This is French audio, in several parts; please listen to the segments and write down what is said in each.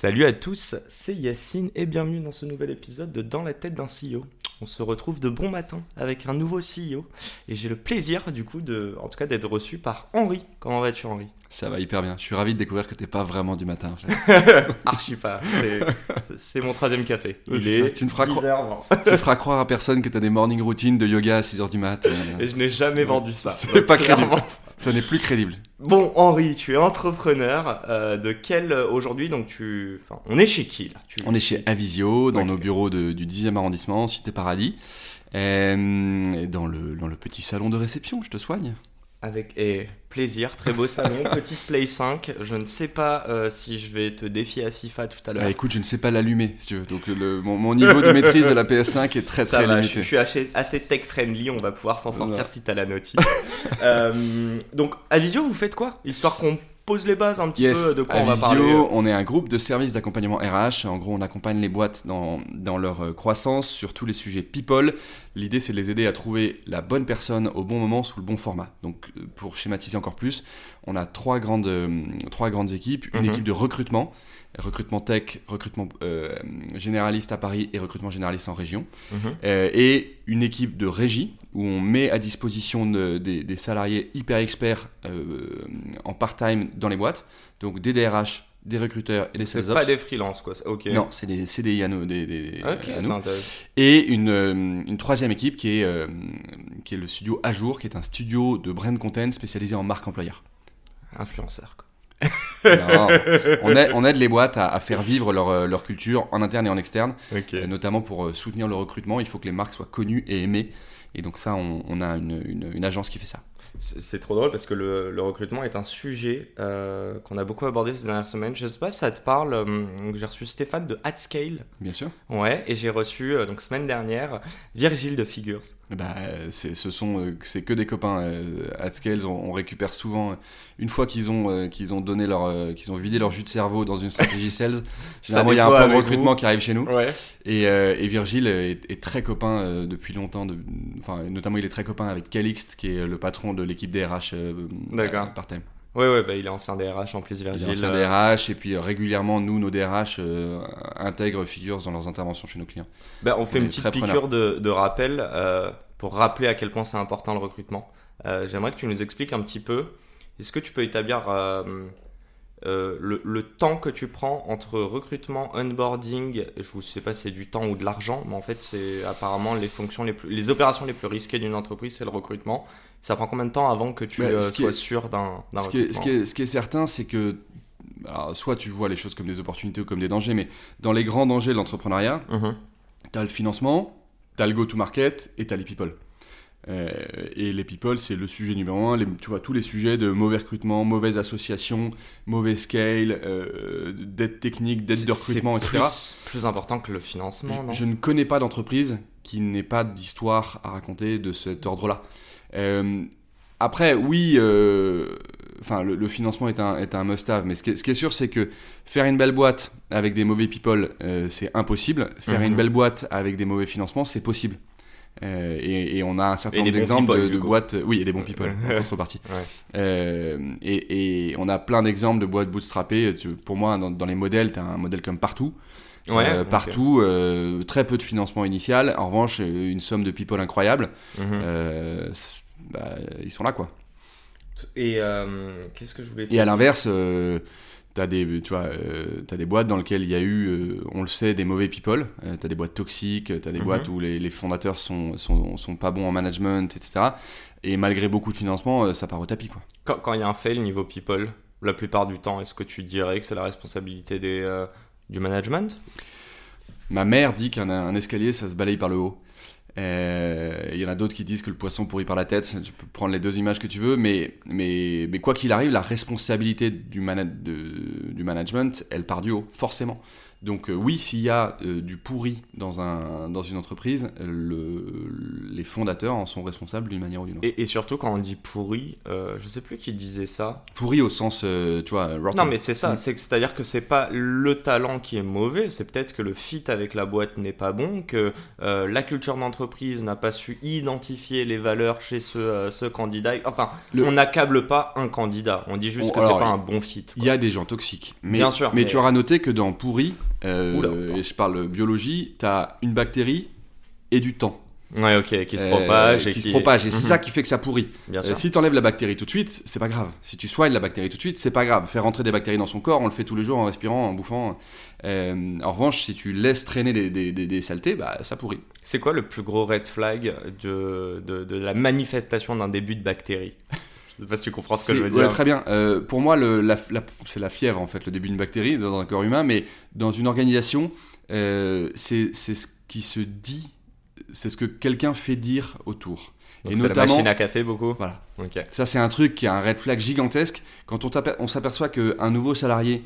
Salut à tous, c'est Yacine et bienvenue dans ce nouvel épisode de Dans la tête d'un CEO. On se retrouve de bon matin avec un nouveau CEO et j'ai le plaisir du coup de, en tout cas d'être reçu par Henri. Comment vas-tu Henri? Ça va hyper bien. Je suis ravi de découvrir que t'es pas vraiment du matin. En fait. Archi pas. C'est- mon troisième café. Il est ça. Tu ne feras 10 croire- heures, bon. tu feras croire à personne que t'as des morning routines de yoga à 6h du mat. euh, Et je n'ai jamais vendu ça. C'est pas crédible. clairement. Ça n'est plus crédible. Bon Henri, tu es entrepreneur. euh, de quel euh, aujourd'hui donc tu, enfin, on est chez qui là? Tu- On est chez Avisio, dans nos bureaux de- du 10e arrondissement, Cité Paradis. Euh, et dans le, dans le petit salon de réception, je te soigne. Avec et plaisir, très beau salon, petite Play 5. Je ne sais pas euh, si je vais te défier à FIFA tout à l'heure. Ah, écoute, je ne sais pas l'allumer, si tu veux. Donc le- mon, mon niveau de maîtrise de la PS5 est très Ça très va, je, limité. je suis assez, assez tech friendly, on va pouvoir s'en sortir Ouais. si t'as la notice. Euh, donc, à Visio, vous faites quoi? Histoire qu'on pose les bases un petit Yes, peu de quoi à on va Visio, parler. on est un groupe de services d'accompagnement RH. En gros, on accompagne les boîtes dans, dans leur euh, croissance sur tous les sujets people. L'idée, c'est de les aider à trouver la bonne personne au bon moment sous le bon format. Donc, euh, pour schématiser encore plus, on a trois grandes, euh, trois grandes équipes. Une Mhm. équipe de recrutement, recrutement tech, recrutement euh, généraliste à Paris et recrutement généraliste en région. Mhm. Euh, et une équipe de régie où on met à disposition de- des, des salariés hyper experts euh, en part-time dans les boîtes, donc des DRH, des recruteurs et des C'est sales pas ops. des freelances, quoi. Ok. Non, c'est des CDI à nous. Des, des- Ok, à c'est nous. intéressant. Et une, une troisième équipe qui est, qui est le studio Ajour, qui est un studio de brand content spécialisé en marque employeur. Influenceur, quoi. Non, on, aide, on aide les boîtes à, à faire vivre leur, euh, leur culture en interne et en externe. Euh, notamment pour euh, soutenir le recrutement, il faut que les marques soient connues et aimées. Et donc ça, on, on a une, une- une agence qui fait ça. C'est trop drôle parce que le, le recrutement est un sujet euh, qu'on a beaucoup abordé ces dernières semaines. Je sais pas si ça te parle. euh, j'ai reçu Stéphane de Hatscale. Bien sûr. Ouais, et j'ai reçu, euh, donc semaine dernière, Virgile de Figures. Bah, c'est, ce sont, c'est que des copains. At Scales, on, on récupère souvent, une fois qu'ils ont, qu'ils ont donné leur, qu'ils ont vidé leur jus de cerveau dans une stratégie sales, généralement il y a un plan de recrutement vous. qui arrive chez nous. Ouais. Et, et Virgile est, est très copain depuis longtemps. De, enfin, notamment, il est très copain avec Calixte, qui est le patron de l'équipe DRH euh, D'accord. euh, part-time. Ouais, ouais, bah il est ancien DRH en plus, Il est Virgile. ancien euh, DRH et puis euh, régulièrement nous nos DRH euh, intègrent Figures dans leurs interventions chez nos clients. Bah, on fait On une petite piqûre de, de rappel euh, pour rappeler à quel point c'est important le recrutement. Euh, J'aimerais que tu nous expliques un petit peu. Est-ce que tu peux établir euh, euh, le, le temps que tu prends entre recrutement, onboarding, je ne sais pas si c'est du temps ou de l'argent, mais en fait c'est apparemment les fonctions les plus, les opérations les plus risquées d'une entreprise, c'est le recrutement. Ça prend combien de temps avant que tu Bah, euh, sois est- sûr d'un Ce qui, est, recrutement ce, qui est, ce qui est certain, c'est que alors, soit tu vois les choses comme des opportunités ou comme des dangers, mais dans les grands dangers de l'entrepreneuriat, Mhm. tu as le financement, tu as le go-to-market et tu as les people. Euh, et les people, c'est le sujet numéro un. Les- tu vois, tous les sujets de mauvais recrutement, mauvaise association, mauvais scale, euh, d'aide technique, d'aide de C'est- recrutement, c'est etc. Plus, plus important que le financement, non? Je ne connais pas d'entreprise qui n'ait pas d'histoire à raconter de cet ordre-là. Euh, après, oui, euh, enfin, le, le financement est un, est un must-have, mais ce qui est, ce qui est sûr, c'est que faire une belle boîte avec des mauvais people, euh, c'est impossible. Faire Mhm. une belle boîte avec des mauvais financements, c'est possible. Euh, et, et on a un certain nombre d'exemples de, de boîtes. Oui, et des bons people, en contrepartie. Ouais. Euh, et, et on a plein d'exemples de boîtes bootstrappées. Tu- Pour moi, dans, dans les modèles, tu as un modèle comme partout. Ouais, Euh, partout, euh, très peu de financement initial. En revanche, euh, une somme de people incroyable. Mhm. Euh, bah, ils sont là, quoi. Et euh, qu'est-ce que je voulais te Et à l'inverse, euh, t'as des, tu vois, euh, t'as des boîtes dans lesquelles il y a eu, euh, on le sait, des mauvais people. Euh, t'as des boîtes toxiques, t'as des Mhm. boîtes où les, les fondateurs sont, sont, sont pas bons en management, etc. Et malgré beaucoup de financement, euh, ça part au tapis, quoi. Quand quand il y a un fail niveau people, la plupart du temps, est-ce que tu dirais que c'est la responsabilité des, euh, du management Ma mère dit qu'un un escalier, ça se balaye par le haut. Il y en a d'autres qui disent que le poisson pourrit par la tête. Tu peux prendre les deux images que tu veux, mais, mais, mais quoi qu'il arrive, la responsabilité du du management, elle part du haut, forcément. Donc euh, oui, s'il y a euh, du pourri dans, un, dans une entreprise, le, les fondateurs en sont responsables d'une manière ou d'une autre. Et, et, surtout quand on dit pourri, euh, je sais plus qui disait ça. Pourri au sens, tu vois, rotten. Non mais c'est ça, Mm. c'est c'est-à-dire que c'est pas le talent qui est mauvais, c'est peut-être que le fit avec la boîte n'est pas bon, que euh, la culture d'entreprise n'a pas su identifier les valeurs chez ce, euh, ce candidat. Enfin, Le- on n'accable pas un candidat, on dit juste On- que alors, c'est pas un bon fit. Il y a des gens toxiques. Mais, Bien sûr, mais, mais- tu auras noté que dans pourri, euh, et je parle biologie, tu as une bactérie et du temps. Ouais, ok, qui se Euh, propage et qui qui, se propage. Et c'est Mhm. ça qui fait que ça pourrit. Bien Euh, si tu enlèves la bactérie tout de suite, c'est pas grave. Si tu soignes la bactérie tout de suite, c'est pas grave. Faire rentrer des bactéries dans son corps, on le fait tous les jours en respirant, en bouffant. Euh, en revanche, si tu laisses traîner des, des- des- des saletés, bah, ça pourrit. C'est quoi le plus gros red flag de, de, de la manifestation d'un début de bactérie? Je sais pas si tu comprends ce que je veux C'est- ouais, dire. très bien. Euh, pour moi, c'est la fièvre, en fait, le début d'une bactérie dans un corps humain, mais dans une organisation, euh, c'est ce qui se dit, c'est ce que quelqu'un fait dire autour. Donc et c'est la notamment, machine à café beaucoup. voilà. Ça, c'est un truc qui est un red flag gigantesque. Quand on, s'aperçoit qu'un nouveau salarié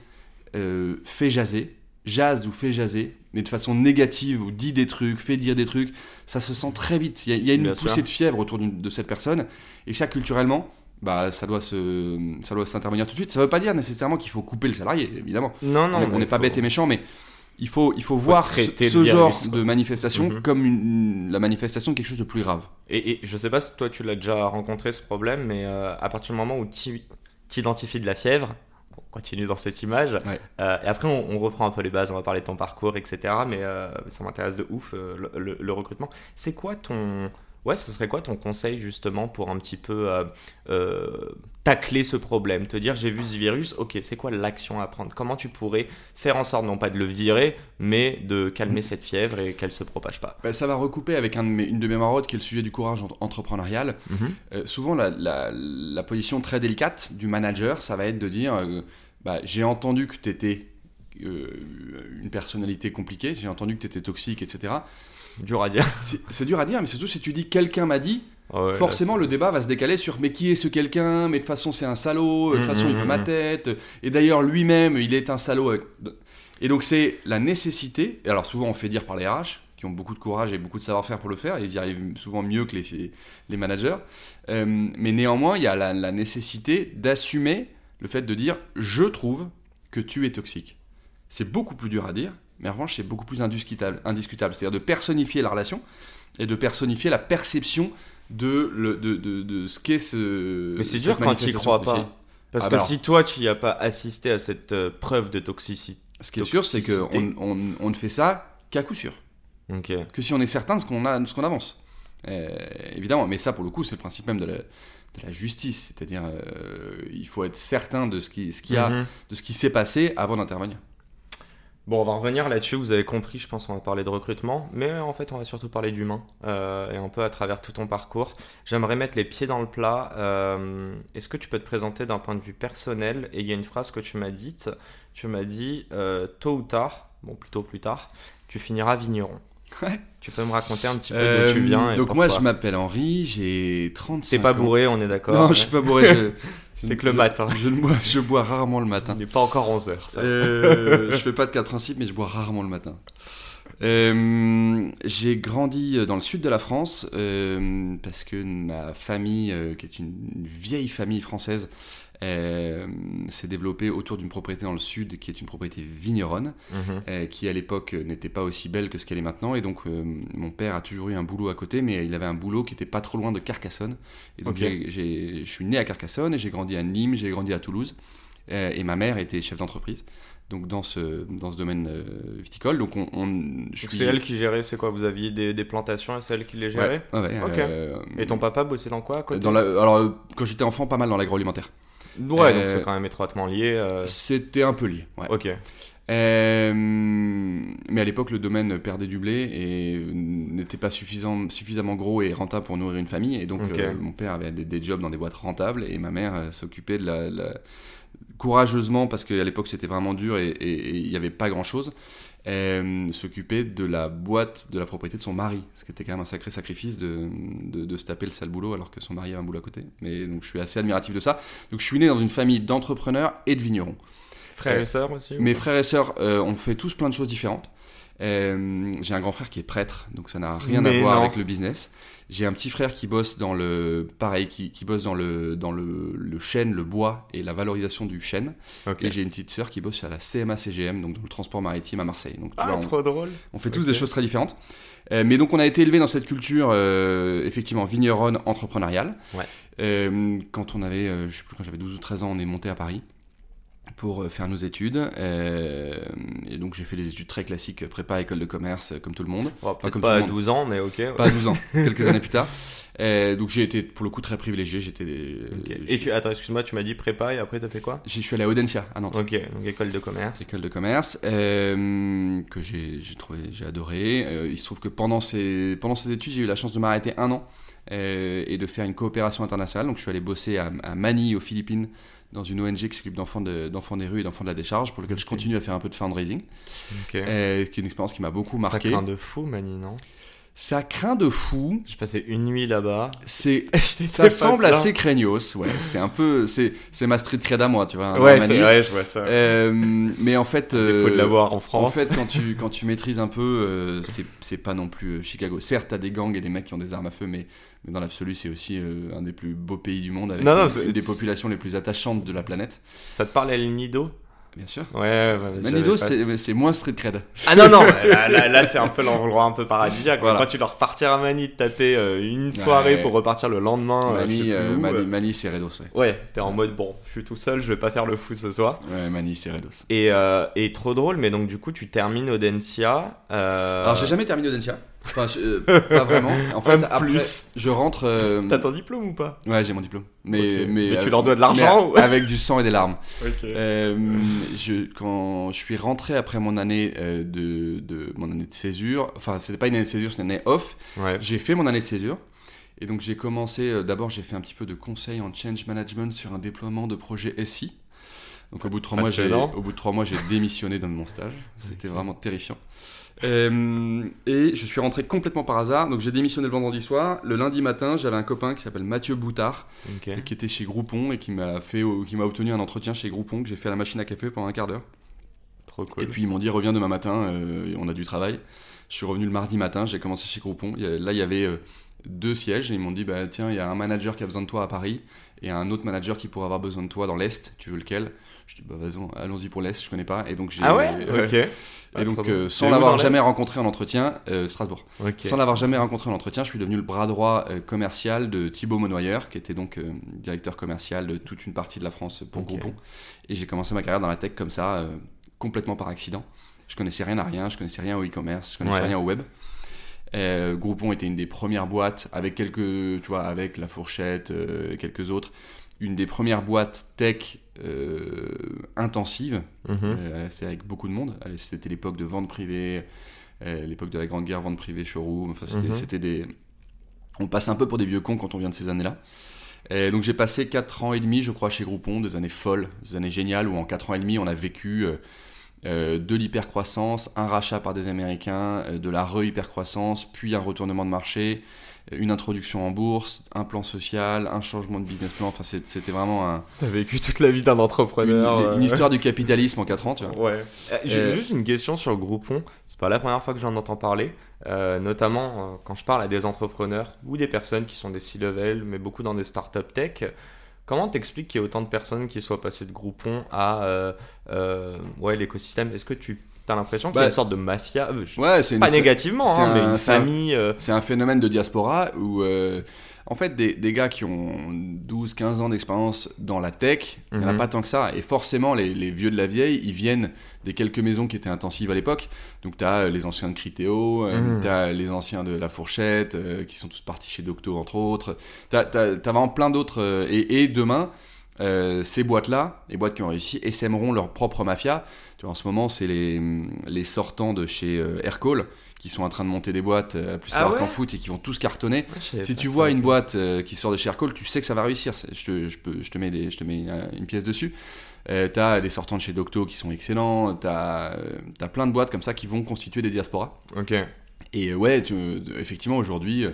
euh, fait jaser, jase ou fait jaser, mais de façon négative, ou dit des trucs, fait dire des trucs, ça se sent très vite. Il y a, il y a une Bien poussée sûr. de fièvre autour de cette personne, et ça, culturellement, bah, ça doit se, ça doit s'intervenir tout de suite. Ça ne veut pas dire nécessairement qu'il faut couper le salarié, évidemment. Non, non. on n'est pas faut- bête et méchant, mais il faut, il faut, voir ce, genre de manifestation Mhm. comme une- la manifestation de quelque chose de plus grave. Et, et je sais pas si toi tu l'as déjà rencontré ce problème, mais euh, à partir du moment où tu identifies de la fièvre, on continue dans cette image, Ouais. euh, et après on, on reprend un peu les bases, on va parler de ton parcours, etc. Mais euh, ça m'intéresse de ouf le, le- le recrutement. C'est quoi ton. Ouais, ce serait quoi ton conseil justement pour un petit peu euh, euh, tacler ce problème? Te dire j'ai vu ce virus, ok, c'est quoi l'action à prendre? Comment tu pourrais faire en sorte non pas de le virer, mais de calmer cette fièvre et qu'elle se propage pas? Bah, ça va recouper avec un de mes- une de mes marottes qui est le sujet du courage entre- entrepreneurial. Euh, souvent, la, la- la position très délicate du manager, ça va être de dire bah, J'ai entendu que tu étais une personnalité compliquée, j'ai entendu que tu étais toxique, etc. Dur à dire. C'est dur à dire, mais surtout si tu dis quelqu'un m'a dit, Ouais, là, forcément le débat va se décaler sur mais qui est ce quelqu'un? Mais de toute façon, c'est un salaud, de toute Mm, façon, il mm, veut ma mm. tête, et d'ailleurs, lui-même, il est un salaud. avec- Et donc, c'est la nécessité, et alors souvent on fait dire par les RH, qui ont beaucoup de courage et beaucoup de savoir-faire pour le faire, ils y arrivent souvent mieux que les, les managers, Euh, mais néanmoins, il y a la, la nécessité d'assumer le fait de dire je trouve que tu es toxique. C'est beaucoup plus dur à dire, mais en revanche, c'est beaucoup plus indiscutable. indiscutable. C'est-à-dire de personnifier la relation et de personnifier la perception de, le- de, de, de ce qu'est ce. Mais c'est dur quand tu y manifestation. crois pas. Parce Ah que bah si toi tu n'y as pas assisté à cette euh, preuve de toxicité. Ce qui est sûr, c'est qu'on on, on ne fait ça qu'à coup sûr. Ok. que si on est certain de ce qu'on avance. Euh, évidemment, mais ça pour le coup, c'est le principe même de la, de la justice, c'est-à-dire euh, il faut être certain de ce qui, ce qui a, Mhm. de ce qui s'est passé avant d'intervenir. Bon, on va revenir là-dessus. Vous avez compris, je pense, on va parler de recrutement, mais en fait, on va surtout parler d'humain euh, et un peu à travers tout ton parcours. J'aimerais mettre les pieds dans le plat. Euh, Est-ce que tu peux te présenter d'un point de vue personnel? Et il y a une phrase que tu m'as dite. Tu m'as dit euh, tôt ou tard, bon plutôt plus tard, tu finiras vigneron. Ouais. Tu peux me raconter un petit peu d'où tu viens et donc moi, je m'appelle Henri, j'ai 35 T'es pas ans. bourré, on est d'accord Non, je suis pas bourré. je- C'est que le je- matin. Je, bois, je bois rarement le matin. Il n'est pas encore 11h, ça. Euh, je fais pas de cas de principe, mais je bois rarement le matin. Euh, j'ai grandi dans le sud de la France euh, parce que ma famille, euh, qui est une vieille famille française, euh, s'est développée autour d'une propriété dans le sud qui est une propriété vigneronne, Mhm. euh, qui à l'époque n'était pas aussi belle que ce qu'elle est maintenant. Et donc euh, mon père a toujours eu un boulot à côté, mais il avait un boulot qui était pas trop loin de Carcassonne. Et donc Ok. j'ai- j'ai- je suis né à Carcassonne et j'ai grandi à Nîmes, j'ai grandi à Toulouse. Euh, et ma mère était chef d'entreprise. Donc dans ce, dans ce domaine euh, viticole, donc on, suis- c'est elle qui gérait, c'est quoi Vous aviez des, des plantations et c'est elle qui les gérait ouais, ouais, euh, Et ton papa bossait dans quoi à côté dans la, alors euh, quand j'étais enfant, pas mal dans l'agroalimentaire. Ouais, donc c'est quand même étroitement lié. euh, C'était un peu lié. ouais. Ok. Mais à l'époque, le domaine perdait du blé et n'était pas suffisant, suffisamment gros et rentable pour nourrir une famille. Et donc, mon père avait des, des jobs dans des boîtes rentables et ma mère s'occupait de la, la- courageusement, parce qu'à l'époque c'était vraiment dur et il n'y avait pas grand chose, s'occupait de la boîte de la propriété de son mari. Ce qui était quand même un sacré sacrifice de, de, de se taper le sale boulot alors que son mari avait un boulot à côté. Mais donc je suis assez admiratif de ça. Donc je suis né dans une famille d'entrepreneurs et de vignerons. Frères Euh, et sœurs aussi Mes frères et sœurs, euh, on fait tous plein de choses différentes. Euh, j'ai un grand frère qui est prêtre, donc ça n'a rien Mais à voir non. avec le business. J'ai un petit frère qui bosse dans le, pareil, qui, qui bosse dans le, dans le, le chêne, le bois et la valorisation du chêne. Et j'ai une petite sœur qui bosse à la CMA CGM, donc dans le transport maritime à Marseille. Donc tu Ah, vois, on- trop drôle. on fait tous des choses très différentes. Euh, mais donc on a été élevé dans cette culture euh, effectivement vigneronne entrepreneuriale. Ouais. Euh, quand on avait, je sais plus quand j'avais 12 ou 13 ans, on est monté à Paris pour euh, faire nos études. Euh, et donc j'ai fait des études très classiques, prépa, école de commerce, euh, comme tout le monde. Bon, peut-être comme pas à tout le monde. 12 ans, mais ok. ouais. Pas à 12 ans, quelques années plus tard. Donc j'ai été pour le coup très privilégié. J'étais, Et tu, attends, excuse-moi, tu m'as dit prépa et après t'as fait quoi? Je suis allé à Audencia, à Nantes. Ok, donc école de commerce. école de commerce euh, que j'ai j'ai trouvé j'ai adoré Euh, il se trouve que pendant ces pendant ces études j'ai eu la chance de m'arrêter un an euh, et de faire une coopération internationale donc je suis allé bosser à, à Manille aux Philippines dans une ONG qui s'occupe d'enfants de- d'enfants des rues et d'enfants de la décharge pour lequel je continue à faire un peu de fundraising. Euh, qui est une expérience qui m'a beaucoup Ça marqué. craint de fou, Mani, non? Ça craint de fou J'ai passé une nuit là-bas. c'est ça semble assez craignos ouais c'est un peu c'est c'est ma street cred à moi tu vois hein, Ouais, c'est vrai, je vois ça. Euh, mais en fait Il faut de euh, l'avoir en En France. fait, quand tu, quand tu maîtrises un peu, euh, c'est- c'est pas non plus euh, Chicago. Certes, t'as des gangs et des mecs qui ont des armes à feu, mais, mais dans l'absolu, c'est aussi euh, un des plus beaux pays du monde avec Non, non, une- c'est- une des populations les plus attachantes de la planète, Ça te parle El Nido? Bien sûr. Ouais. Manido, c'est moins street cred. Ah non, non, là, là, là, c'est un peu l'endroit un peu paradisiaque. Voilà. Quand tu dois repartir à Manille, de taper euh, une soirée Ouais. pour repartir le lendemain. euh, je sais Mani, plus euh, Mani, euh. Mani, c'est Redos, ouais. Ouais, t'es en mode bon, je suis tout seul, je vais pas faire le fou ce soir. Ouais, Mani, c'est Redos. Et, euh, et trop drôle, mais donc du coup, tu termines Audencia. Euh... Alors, j'ai jamais terminé Audencia. Enfin, je- euh, pas vraiment. En fait, Un après, plus. je rentre. euh, T'as ton diplôme ou pas Ouais, j'ai mon diplôme. Mais, Ok. mais, Mais tu euh, leur dois de l'argent mais ou- Avec du sang et des larmes. Ok. Euh, je, quand je suis rentré après mon année euh, de, de mon année de césure, enfin c'était pas une année de césure, c'était une année off. Ouais. J'ai fait mon année de césure et donc j'ai commencé. euh, D'abord j'ai fait un petit peu de conseil en change management sur un déploiement de projet SI. Donc au bout de trois mois, j'ai Passionnant. au bout de trois mois j'ai démissionné dans mon stage. C'était vraiment terrifiant. Euh, et je suis rentré complètement par hasard. Donc j'ai démissionné le vendredi soir. Le lundi matin, j'avais un copain qui s'appelle Mathieu Boutard qui était chez Groupon et qui m'a fait qui m'a obtenu un entretien chez Groupon que j'ai fait à la machine à café pendant un quart d'heure. Trop cool. Et puis ils m'ont dit reviens demain matin, euh, on a du travail. Je suis revenu le mardi matin, j'ai commencé chez Groupon. Là il y avait euh, deux sièges et ils m'ont dit bah tiens il y a un manager qui a besoin de toi à Paris et un autre manager qui pourrait avoir besoin de toi dans l'est. Tu veux lequel? Je dis bah vas-y allons-y pour l'est, je connais pas. Et donc j'ai ah ouais ouais. Ok. Et Ah, donc trop euh, sans l'avoir jamais rencontré en entretien, euh, Strasbourg. Sans l'avoir jamais rencontré en entretien, je suis devenu le bras droit euh, commercial de Thibaut Monnoyer, qui était donc euh, directeur commercial de toute une partie de la France pour. Groupon. Et j'ai commencé ma carrière dans la tech comme ça, euh, complètement par accident. Je connaissais rien à rien, je connaissais rien au e-commerce, je connaissais Ouais. rien au web. Euh, Groupon était une des premières boîtes avec quelques, tu vois, avec la fourchette, euh, et quelques autres, une des premières boîtes tech euh, intensives. Mhm. Euh, c'est avec beaucoup de monde. C'était l'époque de vente privée, euh, l'époque de la Grande Guerre, vente privée, showroom. Enfin, c'était, Mhm. c'était des. On passe un peu pour des vieux cons quand on vient de ces années-là. Et donc j'ai passé 4 ans et demi, je crois, chez Groupon, des années folles, des années géniales où en 4 ans et demi, on a vécu euh, de l'hypercroissance, un rachat par des Américains, de la re-hypercroissance, puis un retournement de marché, une introduction en bourse, un plan social, un changement de business plan. Enfin, c'était vraiment un- T'as vécu toute la vie d'un entrepreneur. une euh. histoire du capitalisme en 4 ans, tu vois. Ouais. Euh, j'ai Euh, Juste une question sur Groupon. C'est pas la première fois que j'en entends parler. Euh, notamment euh, quand je parle à des entrepreneurs ou des personnes qui sont des C-level, mais beaucoup dans des startups tech. Comment t'expliques qu'il y ait autant de personnes qui soient passées de Groupon à euh, euh, ouais, l'écosystème? Est-ce que tu as l'impression qu'il y a Bah, une sorte de mafia Euh, Ouais, c'est une, Pas négativement, c'est hein, mais un- une c'est un- famille. euh, C'est un phénomène de diaspora où, euh, en fait, des, des gars qui ont 12-15 ans d'expérience dans la tech, il n'y en a Mhm. pas tant que ça. Et forcément, les, les vieux de la vieille, ils viennent des quelques maisons qui étaient intensives à l'époque. Donc, tu as les anciens de Critéo, Mhm. tu as les anciens de La Fourchette, euh, qui sont tous partis chez Docto, entre autres. Tu as, vraiment plein d'autres. et, et demain, euh, ces boîtes-là, les boîtes qui ont réussi, essaimeront leur propre mafia. Tu vois, en ce moment, c'est les, les sortants de chez euh, Aircall qui sont en train de monter des boîtes euh, plus Ah ouais qu'en foot et qui vont tous cartonner. Si tu vois une boîte euh, qui sort de chez Aircall, tu sais que ça va réussir. Je te, je peux, je te mets, des, je te mets une pièce dessus. Euh, t'as des sortants de chez Docto qui sont excellents. T'as as plein de boîtes comme ça qui vont constituer des diasporas. Ok. Et euh, ouais, tu- effectivement, aujourd'hui, euh,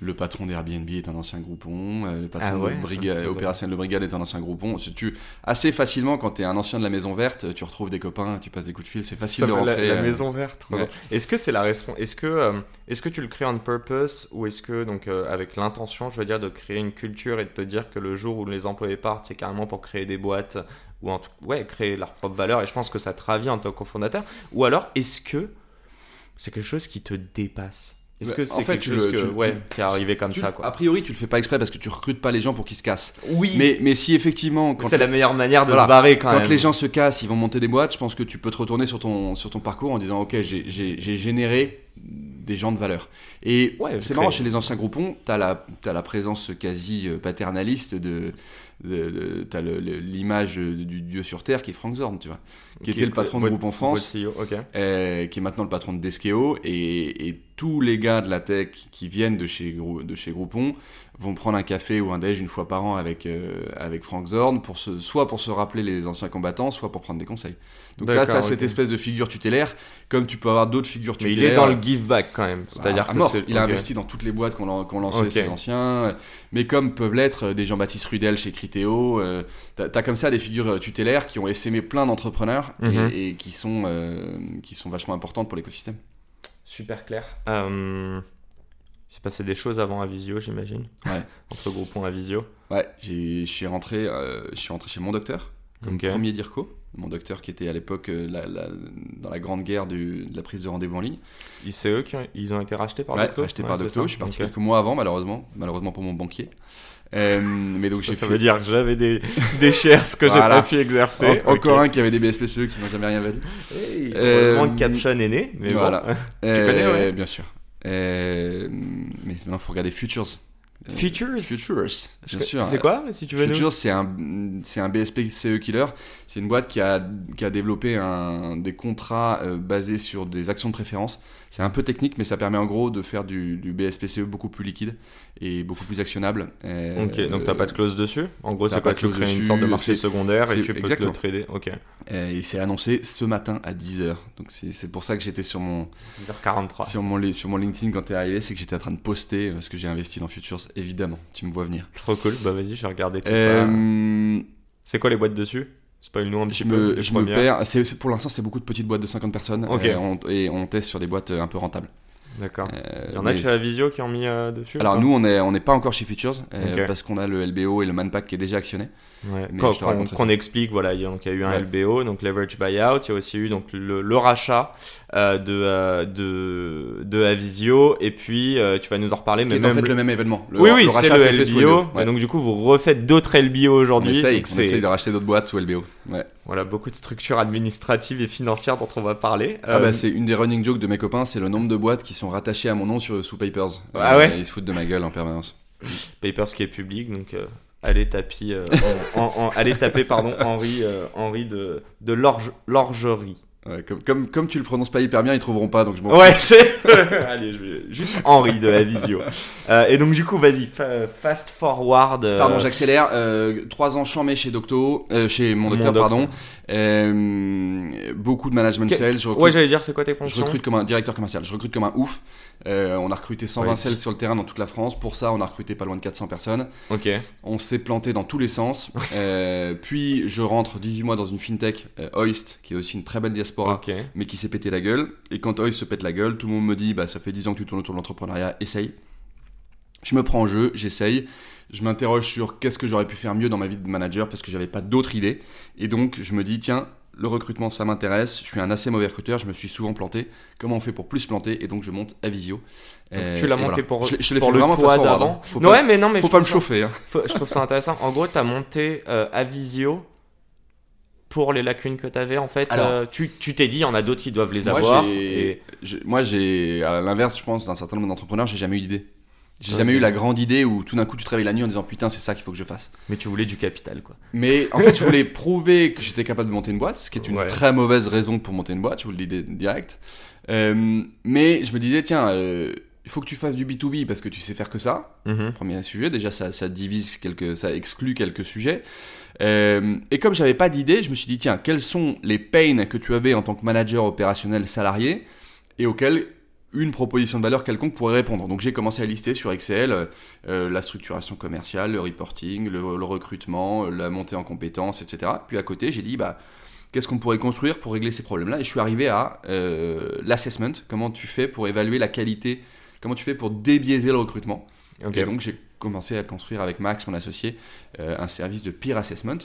le patron d'Airbnb est un ancien groupon, euh, le patron Ah ouais de Brigade, Ok, opérationnel de Brigade est un ancien groupon. Tu, assez facilement, quand tu es un ancien de la Maison Verte, tu retrouves des copains, tu passes des coups de fil, c'est facile Ça de la- rentrer. La, euh, maison verte. ouais. Est-ce que c'est la Est-ce que euh, est-ce que tu le crées on purpose ou est-ce que donc euh, avec l'intention, je veux dire, de créer une culture et de te dire que le jour où les employés partent, c'est carrément pour créer des boîtes ou en tout ouais créer leur propre valeur et je pense que ça te ravit en tant que cofondateur. Ou alors est-ce que c'est quelque chose qui te dépasse? Est-ce que en c'est fait, quelque tu chose le- que, tu- ouais, tu- qui est arrivé comme ça A quoi priori, tu le fais pas exprès parce que tu recrutes pas les gens pour qu'ils se cassent. Oui. Mais, mais si effectivement, quand, c'est la meilleure manière de Voilà. se barrer quand, quand même. les gens se cassent, ils vont monter des boîtes, je pense que tu peux te retourner sur ton, sur ton parcours en disant Ok, j'ai- généré des gens de valeur. Et Ouais, c'est marrant, chez les anciens groupons, tu as, la la présence quasi euh, paternaliste de. T'as l'image du dieu sur terre qui est Frank Zorn, tu vois, qui était le patron de groupe en France. ok. euh, qui est maintenant le patron de Deskeo, et, et tous les gars de la tech qui viennent de chez, de chez Groupon vont prendre un café ou un déj une fois par an avec, euh, avec Frank Zorn, pour se, soit pour se rappeler les anciens combattants, soit pour prendre des conseils. Donc là, tu as cette espèce de figure tutélaire, comme tu peux avoir d'autres figures Mais tutélaires. il est dans le give back quand même. Bah, C'est-à-dire à que il a investi dans toutes les boîtes qu'on qu'on lançait, Ok. ces anciens. Mais comme peuvent l'être euh, des Jean-Baptiste Rudel chez Criteo, euh, t'as as comme ça des figures euh, tutélaires qui ont essaimé plein d'entrepreneurs et- Mhm. et, qui, sont, euh, qui sont vachement importantes pour l'écosystème. Super clair. Euh, s'est passé des choses avant Avisio, j'imagine. Ouais. Entre Groupon et Avisio. Ouais, j'ai- je suis rentré, euh, je suis rentré chez mon docteur, comme premier DIRCO. Mon docteur qui était à l'époque euh, la- la- dans la grande guerre du- de la prise de rendez-vous en ligne. C'est eux qui ont, ils ont été rachetés par ouais, Docto racheté Ouais, par Docto. Je suis parti quelques mois avant, malheureusement, malheureusement pour mon banquier. Euh, mais donc Ça, j'ai ça fait- veut dire que j'avais des, des shares que j'ai Voilà. pas pu exercer. En- encore un qui avait des BSPCE qui n'ont jamais rien valu. Hey, heureusement que Caption est né. Mais voilà. bon. Euh, connais, ouais. Bien sûr. Euh, mais il faut regarder Futures. Futures Futures, bien sûr. C'est quoi, si tu veux nous Futures, c'est un, c'est un BSP CE killer. C'est une boîte qui a, qui a développé un, des contrats euh, basés sur des actions de préférence. C'est un peu technique, mais ça permet en gros de faire du, du BSP CE beaucoup plus liquide et beaucoup plus actionnable. Euh, Ok, donc t'as pas de clause dessus? En gros, t'as c'est pas Tu clause crées une dessus, sorte de marché secondaire et tu peux exactement. te le trader. Ok. euh, et c'est annoncé ce matin à 10h. Donc c'est c'est pour ça que j'étais sur mon, 10h43. sur, mon, sur mon LinkedIn quand t'es arrivé, c'est que j'étais en train de poster euh, parce que j'ai investi dans Futures, évidemment. Tu me vois venir. Trop cool. Bah vas-y, je vais regarder tout ça. Euh, C'est quoi les boîtes dessus? Spoil-nous un petit Je peu. me, je me perds. Pour l'instant, c'est beaucoup de petites boîtes de 50 personnes. Euh, on- et on teste sur des boîtes euh, un peu rentables. D'accord. Euh, Il y en a mais- chez Avisio qui ont mis euh, dessus Alors nous, on n'est on n'est pas encore chez Futures euh, parce qu'on a le LBO et le Manpack qui est déjà actionné. Ouais. Qu'on- explique, voilà, il y a, donc, il y a eu un Ouais. LBO, donc leverage buyout, il y a aussi eu donc le, le rachat euh, de, euh, de de Avisio, et puis euh, tu vas nous en reparler, Qui mais est même en fait le même événement. Le, oui, oui, le c'est rachat le LBO, Ouais. et donc du coup vous refaites d'autres LBO on aujourd'hui. on c'est- essaye de racheter d'autres boîtes sous LBO. Ouais. Voilà, beaucoup de structures administratives et financières dont on va parler. Ah bah, c'est une des running jokes de mes copains, c'est le nombre de boîtes qui sont rattachées à mon nom sur, sous Papers. Ah ouais Ils se foutent de ma gueule en permanence. Papers qui est public, donc euh, allez taper, euh, en- en- en- taper pardon Henri, euh, Henri de de l'orge, l'orgerie. Ouais, comme, comme, comme tu le prononces pas hyper bien, ils trouveront pas, donc je m'en fous. Ouais, c'est. Allez, je vais... juste Henri de la visio. Euh, et donc, du coup, vas-y, fa- fast forward. euh, Pardon, j'accélère. Euh, Trois ans chambé chez Docto, euh, chez mon Mon docteur, pardon. Euh, beaucoup de management Que- sales. Je recrute, Ouais, j'allais dire, c'est quoi tes je fonctions recrute comme un directeur commercial. Je recrute comme un ouf. Euh, on a recruté 120 Ouais, sales sur le terrain dans toute la France. Pour ça, on a recruté pas loin de 400 personnes. Ok. On s'est planté dans tous les sens. Euh, puis, je rentre 18 mois dans une fintech, euh, Oist, qui est aussi une très belle diaspora. Mais qui s'est pété la gueule. Et quand Oist se pète la gueule, tout le monde me dit bah ça fait 10 ans que tu tournes autour de l'entrepreneuriat, essaye. Je me prends en jeu, j'essaye. Je m'interroge sur qu'est-ce que j'aurais pu faire mieux dans ma vie de manager parce que j'avais pas d'autres idées. Et donc je me dis tiens, le recrutement ça m'intéresse. Je suis un assez mauvais recruteur, je me suis souvent planté. Comment on fait pour plus se planter? Et donc je monte à Visio. Euh, tu l'as monté voilà. pour, Je, je le toit d'avant. hein. Non, pas, ouais, mais non, mais faut pas me chauffer. hein. faut- je trouve ça intéressant. En gros, t'as monté euh, à Visio pour les lacunes que t'avais en fait. Alors- euh, tu tu t'es dit, il y en a d'autres qui doivent les Moi, avoir. et- moi, j'ai, à l'inverse, je pense, d'un certain nombre d'entrepreneurs, j'ai jamais eu d'idée. J'ai jamais eu la grande idée où tout d'un coup tu te réveilles la nuit en disant putain, c'est ça qu'il faut que je fasse. Mais tu voulais du capital, quoi. Mais en fait, je voulais prouver que j'étais capable de monter une boîte, ce qui est une Ouais. très mauvaise raison pour monter une boîte, je vous le dis di- direct. Euh, mais je me disais, tiens, euh, il faut que tu fasses du B2B parce que tu sais faire que ça. Mhm. Premier sujet, déjà ça, ça divise quelques, ça exclut quelques sujets. Euh, et comme j'avais pas d'idée, je me suis dit, tiens, quels sont les pains que tu avais en tant que manager opérationnel salarié et auxquels une proposition de valeur quelconque pourrait répondre. Donc j'ai commencé à lister sur Excel euh, la structuration commerciale, le reporting, le, recrutement, la montée en compétences, etc. Puis à côté, j'ai dit, bah, qu'est-ce qu'on pourrait construire pour régler ces problèmes-là? Et je suis arrivé à l'assessment, comment tu fais pour évaluer la qualité, comment tu fais pour débiaiser le recrutement. Et donc j'ai commencé à construire avec Max, mon associé, un service de peer assessment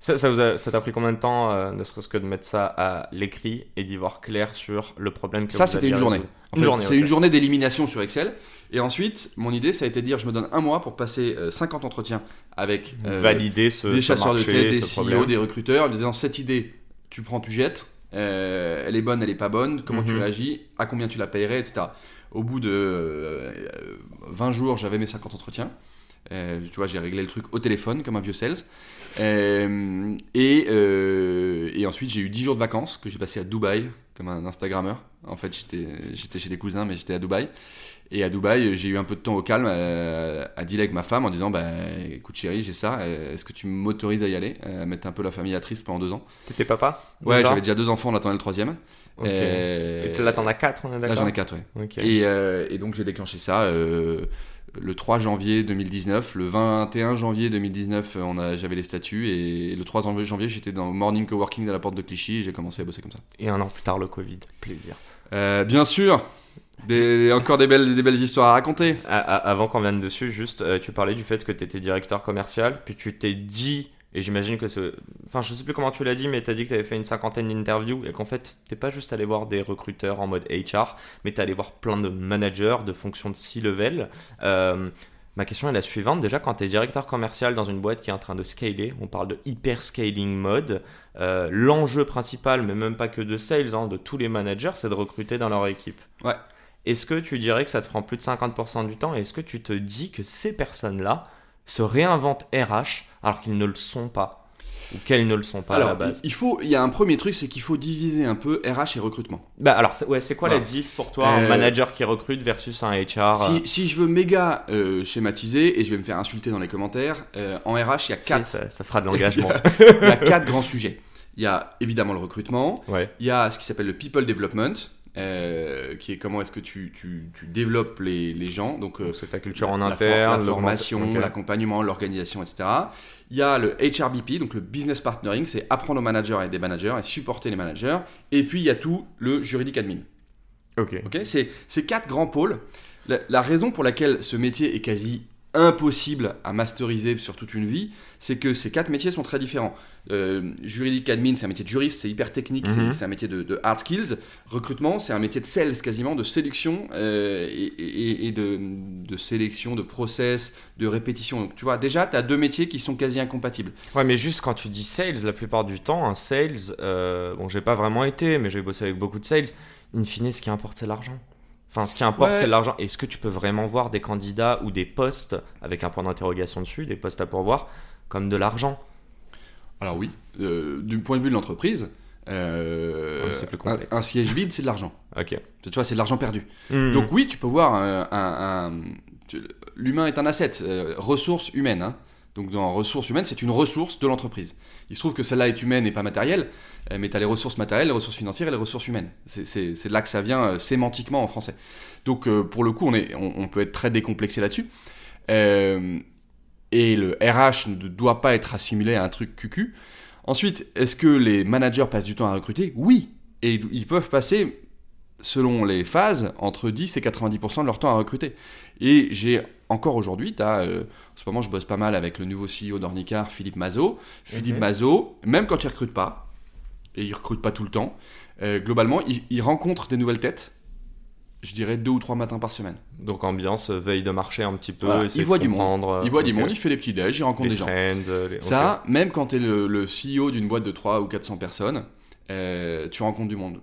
ça, ça, ça t'a pris combien de temps, euh, ne serait-ce que de mettre ça à l'écrit et d'y voir clair sur le problème que Ça, c'était une journée. une journée. C'est une journée d'élimination sur Excel. Et ensuite, mon idée, ça a été de dire je me donne un mois pour passer 50 euh, entretiens avec euh, Valider ce, des chasseurs de tête, des CEO, des recruteurs, en disant cette idée, tu prends, tu jettes. elle est bonne, elle est pas bonne. Comment tu mhm. réagis? À combien tu la paierais, etc. Au bout de 20 jours, j'avais mes 50 entretiens. tu vois, j'ai réglé le truc au téléphone comme un vieux sales. Euh, et, euh, et, ensuite, j'ai eu 10 jours de vacances que j'ai passé à Dubaï, comme un Instagrammeur. En fait, j'étais chez des cousins, mais j'étais à Dubaï. Et à Dubaï, j'ai eu un peu de temps au calme à, à dealer avec ma femme en disant bah, Écoute, chérie, j'ai ça, est-ce que tu m'autorises à y aller À mettre un peu la famille à triste pendant deux ans? T'étais papa? Ouais, j'avais déjà deux enfants, on attendait le troisième. Et... là, t'en as quatre, on est d'accord Là, j'en ai quatre, ouais. Et, euh, et, donc, j'ai déclenché ça le 3 janvier 2019. Le 21 janvier 2019, j'avais les statuts. Et le 3 janvier, j'étais dans Morning Coworking à la porte de Clichy et j'ai commencé à bosser comme ça. Et un an plus tard, le Covid. Plaisir. Euh, bien sûr des, encore des belles, des belles histoires à raconter. avant qu'on vienne dessus, juste, euh, tu parlais du fait que tu étais directeur commercial, puis tu t'es dit et j'imagine que c'est. Enfin, je sais plus comment tu l'as dit, mais tu as dit que tu avais fait une cinquantaine d'interviews et qu'en fait, t'es pas juste allé voir des recruteurs en mode HR, mais tu allé voir plein de managers de fonctions de C-level. Euh, ma question est la suivante. Déjà, quand tu es directeur commercial dans une boîte qui est en train de scaler, on parle de hyper scaling mode, euh, l'enjeu principal, mais même pas que de sales, hein, de tous les managers, c'est de recruter dans leur équipe. Ouais. Est-ce que tu dirais que ça te prend plus de 50% du temps? Et est-ce que tu te dis que ces personnes-là se réinventent RH alors qu'ils ne le sont pas ou qu'elles ne le sont pas à la base. Il faut, il y a un premier truc, c'est qu'il faut diviser un peu RH et recrutement. Bah alors, c'est, ouais, c'est quoi la diff pour toi, un euh, manager qui recrute versus un HR si, euh? Si, je veux méga euh, schématiser et je vais me faire insulter dans les commentaires, en RH il y a quatre. Ça, ça, fera de l'engagement. il y a quatre grands sujets. Il y a évidemment le recrutement. Ouais. Il y a ce qui s'appelle le people development. Euh, qui est comment est-ce que tu, tu, tu, développes les, les gens. Donc, euh, c'est ta culture en interne, la formation, l'accompagnement, l'organisation, etc. Il y a le HRBP, donc le business partnering, c'est apprendre aux managers et des managers et supporter les managers. Et puis il y a tout le juridique admin. Ok. Ok. C'est ces quatre grands pôles. la, raison pour laquelle ce métier est quasi impossible à masteriser sur toute une vie, c'est que ces quatre métiers sont très différents. Euh, juridique, admin, c'est un métier de juriste, c'est hyper technique, c'est mhm. un métier de, hard skills. Recrutement, c'est un métier de sales quasiment, de sélection euh, et, de, sélection, de process, de répétition. Donc tu vois, déjà, tu as deux métiers qui sont quasi incompatibles. Ouais, mais juste quand tu dis sales, la plupart du temps, un sales, euh, bon, j'ai pas vraiment été, mais j'ai bossé avec beaucoup de sales, in fine, ce qui importe, c'est l'argent. Enfin, ce qui importe, c'est l'argent. Est-ce que tu peux vraiment voir des candidats ou des postes avec un point d'interrogation dessus, des postes à pourvoir, comme de l'argent? Alors oui, euh, du point de vue de l'entreprise, euh, un, siège vide, c'est de l'argent. Ok. Tu vois, c'est de l'argent perdu. Hmm. Donc oui, tu peux voir un... L'humain est un asset, euh, ressource humaine. Hein. Donc dans ressources humaines, c'est une ressource de l'entreprise. Il se trouve que celle-là est humaine et pas matérielle, euh, mais tu as les ressources matérielles, les ressources financières et les ressources humaines. C'est de là que ça vient euh, sémantiquement en français. Donc euh, pour le coup, on, est, on, peut être très décomplexé là-dessus. et le RH ne doit pas être assimilé à un truc cucu. Ensuite, est-ce que les managers passent du temps à recruter? Oui. Et ils peuvent passer, selon les phases, entre 10 et 90% de leur temps à recruter. Et j'ai encore aujourd'hui, tu as en ce moment, je bosse pas mal avec le nouveau CEO d'Ornicar, Philippe Mazot. Philippe Mazot, même quand il recrute pas, et il recrute pas tout le temps, euh, globalement, il, rencontre des nouvelles têtes, je dirais deux ou trois matins par semaine. Donc ambiance, veille de marché un petit peu. Il voit du monde. Il voit du monde, il fait des petits déj, il rencontre des gens. Ça, même quand tu es le, CEO d'une boîte de 3 ou 400 personnes, euh, tu rencontres du monde.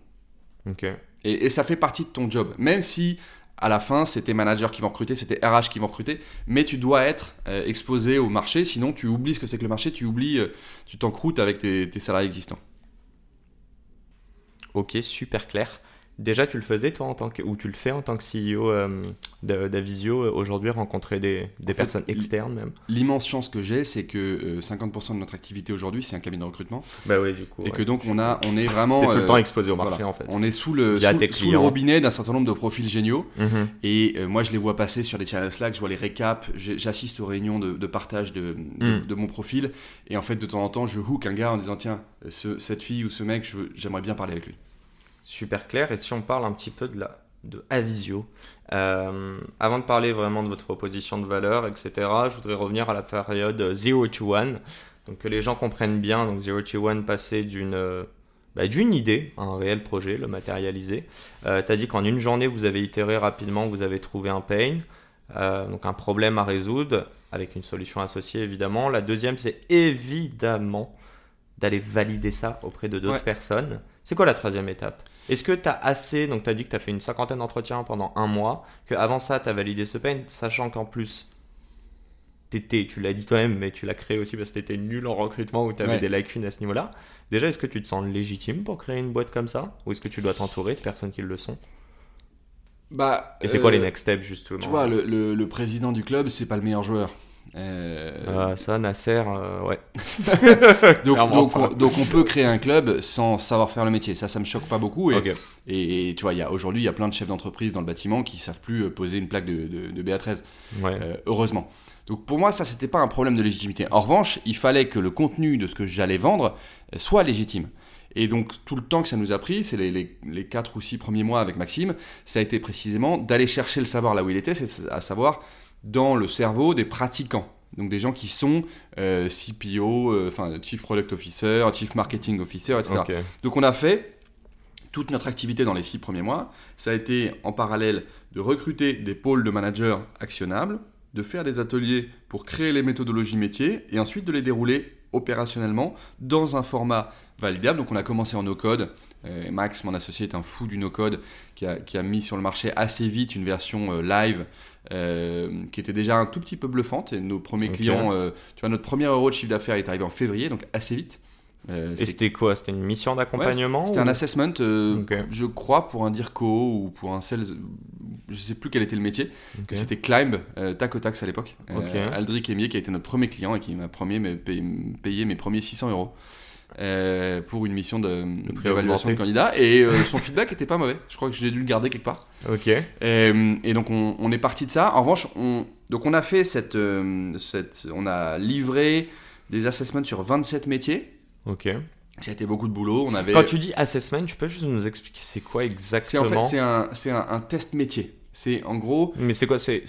Et, et, ça fait partie de ton job. Même si à la fin, c'est tes managers qui vont recruter, c'est tes RH qui vont recruter, mais tu dois être euh, exposé au marché, sinon tu oublies ce que c'est que le marché, tu oublies, euh, tu t'encroutes avec tes, salariés existants. Ok, super clair. Déjà, tu le faisais toi en tant que, ou tu le fais en tant que CEO euh, d'Avisio euh, aujourd'hui, rencontrer des, des personnes externes même? L'immense chance que j'ai, c'est que 50% de notre activité aujourd'hui, c'est un cabinet de recrutement. Bah oui, du coup. Et que donc on, a, on est vraiment. tout le temps exposé au marché en fait. On est sous le, sous, le robinet d'un certain nombre de profils géniaux. Mhm. Et moi, je les vois passer sur les channels Slack, je vois les récaps, j'assiste aux réunions de, partage de, mhm. de, mon profil. Et en fait, de temps en temps, je hook un gars en disant tiens, cette fille ou ce mec, j'aimerais bien parler avec lui super clair. Et si on parle un petit peu de la de Avisio, euh, avant de parler vraiment de votre proposition de valeur, etc., je voudrais revenir à la période 0 to 1. Donc que les gens comprennent bien, donc 0 to 1 passer d'une bah, d'une idée à un réel projet, le matérialiser. Euh, tu as dit qu'en une journée, vous avez itéré rapidement, vous avez trouvé un pain, euh, donc un problème à résoudre, avec une solution associée évidemment. La deuxième, c'est évidemment d'aller valider ça auprès de d'autres personnes. C'est quoi la troisième étape? Est-ce que tu as assez, donc tu as dit que tu as fait une cinquantaine d'entretiens pendant un mois, qu'avant ça, tu as validé ce pain, sachant qu'en plus, étais, tu l'as dit toi-même, mais tu l'as créé aussi parce que tu étais nul en recrutement ou tu avais des lacunes à ce niveau-là. Déjà, est-ce que tu te sens légitime pour créer une boîte comme ça? Ou est-ce que tu dois t'entourer de personnes qui le sont? Bah, Et c'est quoi les euh, next steps justement? Tu vois, le, le président du club, c'est pas le meilleur joueur. Euh... ça, Nasser, euh, ouais. donc, donc, on, peut créer un club sans savoir faire le métier. Ça, ça me choque pas beaucoup. Et, et, tu vois, aujourd'hui, il y a plein de chefs d'entreprise dans le bâtiment qui savent plus euh, poser une plaque de, de, BA13. Euh, heureusement. Donc pour moi, ça, c'était pas un problème de légitimité. En revanche, il fallait que le contenu de ce que j'allais vendre soit légitime. Et donc tout le temps que ça nous a pris, c'est les, les, les 4 ou 6 premiers mois avec Maxime, ça a été précisément d'aller chercher le savoir là où il était, c'est à savoir dans le cerveau des pratiquants. Donc des gens qui sont euh, CPO, euh, enfin Chief Product Officer, Chief Marketing Officer, etc. Donc on a fait toute notre activité dans les six premiers mois. Ça a été en parallèle de recruter des pôles de managers actionnables, de faire des ateliers pour créer les méthodologies métiers et ensuite de les dérouler opérationnellement dans un format validable. Donc on a commencé en no-code. Euh, Max, mon associé, est un fou du no-code qui a, qui a, mis sur le marché assez vite une version live euh, qui était déjà un tout petit peu bluffante. Et nos premiers clients, euh, tu vois, notre premier euro de chiffre d'affaires est arrivé en février, donc assez vite. Euh, et c'était quoi? C'était une mission d'accompagnement C'était un assessment, je crois, pour un DIRCO ou pour un sales. Je sais plus quel était le métier. C'était Climb, tac au tax à l'époque. Aldric Emier, qui a été notre premier client et qui m'a payé mes premiers 600 euros. Euh, pour une mission de d'évaluation de candidat et euh, son feedback était pas mauvais. Je crois que j'ai dû le garder quelque part. Ok. Et, donc on, est parti de ça. En revanche, on, donc on a fait cette, euh, cette, on a livré des assessments sur 27 métiers. Ok. Ça a été beaucoup de boulot. On avait... Quand tu dis assessment, tu peux juste nous expliquer c'est quoi exactement En fait, c'est un, c'est un, test métier. C'est en gros. Mais c'est quoi? C'est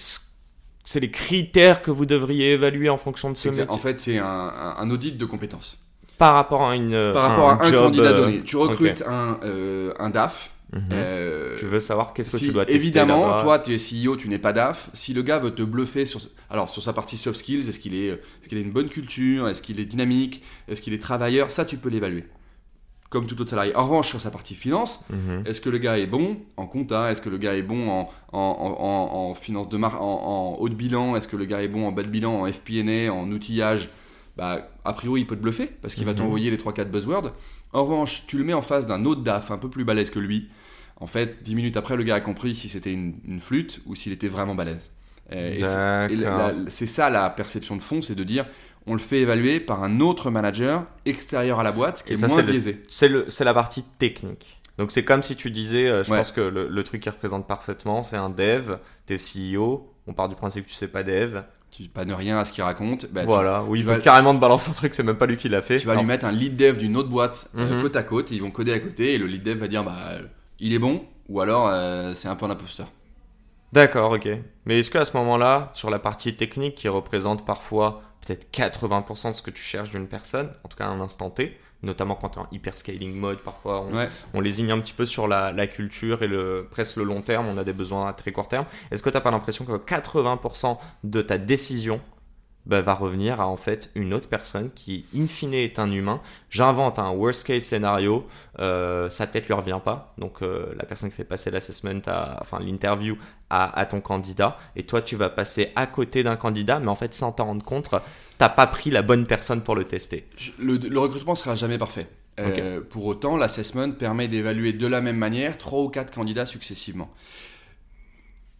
c'est les critères que vous devriez évaluer en fonction de ce métier. En fait, c'est un, un audit de compétences par rapport à une par rapport à un, candidat euh, donné. Tu recrutes un, euh, un DAF. Mhm. Euh, tu veux savoir qu'est-ce que tu dois tester Évidemment, toi, tu es CEO, tu n'es pas DAF. Si le gars veut te bluffer sur, alors sur sa partie soft skills, est-ce qu'il est, est, qu'il a une bonne culture, est-ce qu'il est dynamique, est-ce qu'il est travailleur, ça tu peux l'évaluer. Comme tout autre salarié. En revanche, sur sa partie finance, mhm. est-ce que le gars est bon en compta? Est-ce que le gars est bon en, en, en, en finance de mar en, haut de bilan? Est-ce que le gars est bon en bas de bilan, en FP&A, en outillage? Bah, a priori, il peut te bluffer parce qu'il va mhm. t'envoyer les 3-4 buzzwords. En revanche, tu le mets en face d'un autre DAF un peu plus balèze que lui. En fait, 10 minutes après, le gars a compris si c'était une, flûte ou s'il était vraiment balèze. c'est ça la perception de fond, c'est de dire on le fait évaluer par un autre manager extérieur à la boîte qui est moins biaisé. C'est la partie technique. Donc c'est comme si tu disais, euh, je pense que le, le, truc qui représente parfaitement, c'est un dev, t'es CEO, on part du principe que tu sais pas dev, tu pannes rien à ce qu'il raconte. Bah, voilà, oui, il va carrément te balancer un truc, c'est même pas lui qui l'a fait. Tu vas lui mettre un lead dev d'une autre boîte euh, mhm. côte à côte, et ils vont coder à côté, et le lead dev va dire bah il est bon, ou alors euh, c'est un peu un imposteur. D'accord, ok. Mais est-ce qu'à ce, moment-là, sur la partie technique qui représente parfois peut-être 80% de ce que tu cherches d'une personne, en tout cas à un instant T, notamment quand tu es en hyper scaling mode, parfois on, on lésigne un petit peu sur la, la, culture et le, presque le long terme, on a des besoins à très court terme. Est-ce que tu n'as pas l'impression que 80% de ta décision bah, va revenir à en fait une autre personne qui, in fine, est un humain. J'invente un worst case scénario, euh, sa tête lui revient pas. Donc euh, la personne qui fait passer l'assessment, enfin l'interview à, à, ton candidat, et toi tu vas passer à côté d'un candidat, mais en fait sans t'en rendre compte, t'as pas pris la bonne personne pour le tester. Le, le recrutement sera jamais parfait. Euh, Pour autant, l'assessment permet d'évaluer de la même manière trois ou quatre candidats successivement.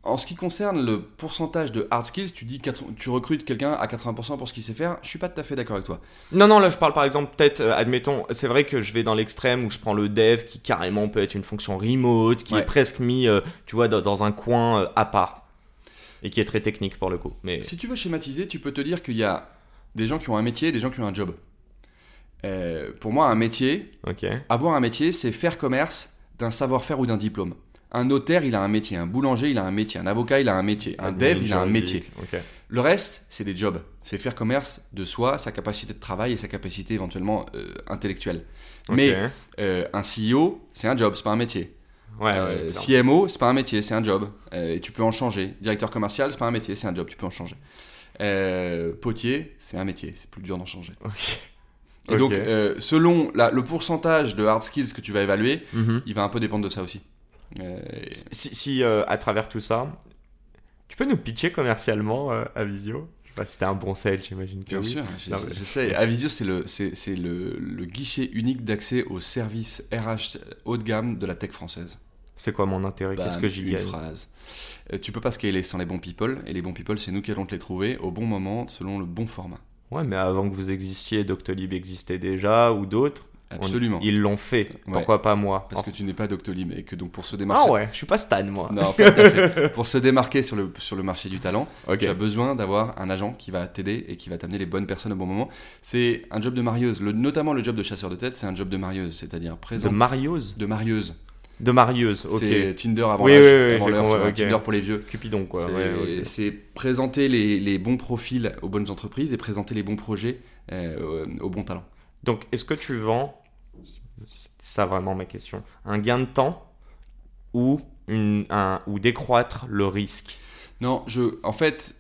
En ce qui concerne le pourcentage de hard skills, tu dis tu recrutes quelqu'un à 80% pour ce qu'il sait faire. Je suis pas tout à fait d'accord avec toi. Non, non, là je parle par exemple, peut-être, euh, admettons, c'est vrai que je vais dans l'extrême où je prends le dev qui carrément peut être une fonction remote, qui est presque mis, euh, tu vois, dans, un coin euh, à part. Et qui est très technique pour le coup. Mais... Si tu veux schématiser, tu peux te dire qu'il y a des gens qui ont un métier et des gens qui ont un job. pour moi, un métier, avoir un métier, c'est faire commerce d'un savoir-faire ou d'un diplôme. Un notaire, il a un métier. Un boulanger, il a un métier. Un avocat, il a un métier. Un dev, il a un métier. Le reste, c'est des jobs. C'est faire commerce de soi, sa capacité de travail et sa capacité éventuellement euh, intellectuelle. Mais euh, un CEO, c'est un job, c'est pas un métier. Ouais, euh, CMO, c'est pas un métier, c'est un job. et tu peux en changer. Directeur commercial, c'est pas un métier, c'est un job, tu peux en changer. potier, c'est un métier, c'est plus dur d'en changer. Et donc, selon le pourcentage de hard skills que tu vas évaluer, mhm. il va un peu dépendre de ça aussi. Euh, si, euh, à travers tout ça, tu peux nous pitcher commercialement euh, à Visio Je sais pas si c'était un bon sale, j'imagine que Bien sûr, j'essaie. Avisio, c'est le, c'est, le, le, guichet unique d'accès aux services RH haut de gamme de la tech française. C'est quoi mon intérêt? Qu'est-ce bah, que j'y gagne? phrase. tu peux pas scaler sans les bons people, et les bons people, c'est nous qui allons te les trouver au bon moment, selon le bon format. Ouais, mais avant que vous existiez, Doctolib existait déjà, ou d'autres Absolument. ils l'ont fait. Pourquoi pas moi Parce que tu n'es pas Doctolib et que donc pour se démarquer. Ah ouais, je suis pas Stan moi. Non, pas fait. pour se démarquer sur le, sur le marché du talent, tu as besoin d'avoir un agent qui va t'aider et qui va t'amener les bonnes personnes au bon moment. C'est un job de marieuse. Le, notamment le job de chasseur de tête, c'est un job de marieuse, c'est-à-dire présent. De marieuse De marieuse. De marieuse, ok. C'est Tinder avant oui, oui, Tinder pour les vieux. Cupidon, quoi. C'est présenter les, les, bons profils aux bonnes entreprises et présenter les bons projets euh, aux bons talents. Donc, est-ce que tu vends c'est ça vraiment ma question. Un gain de temps ou, une, un, ou décroître le risque? Non, je, en fait.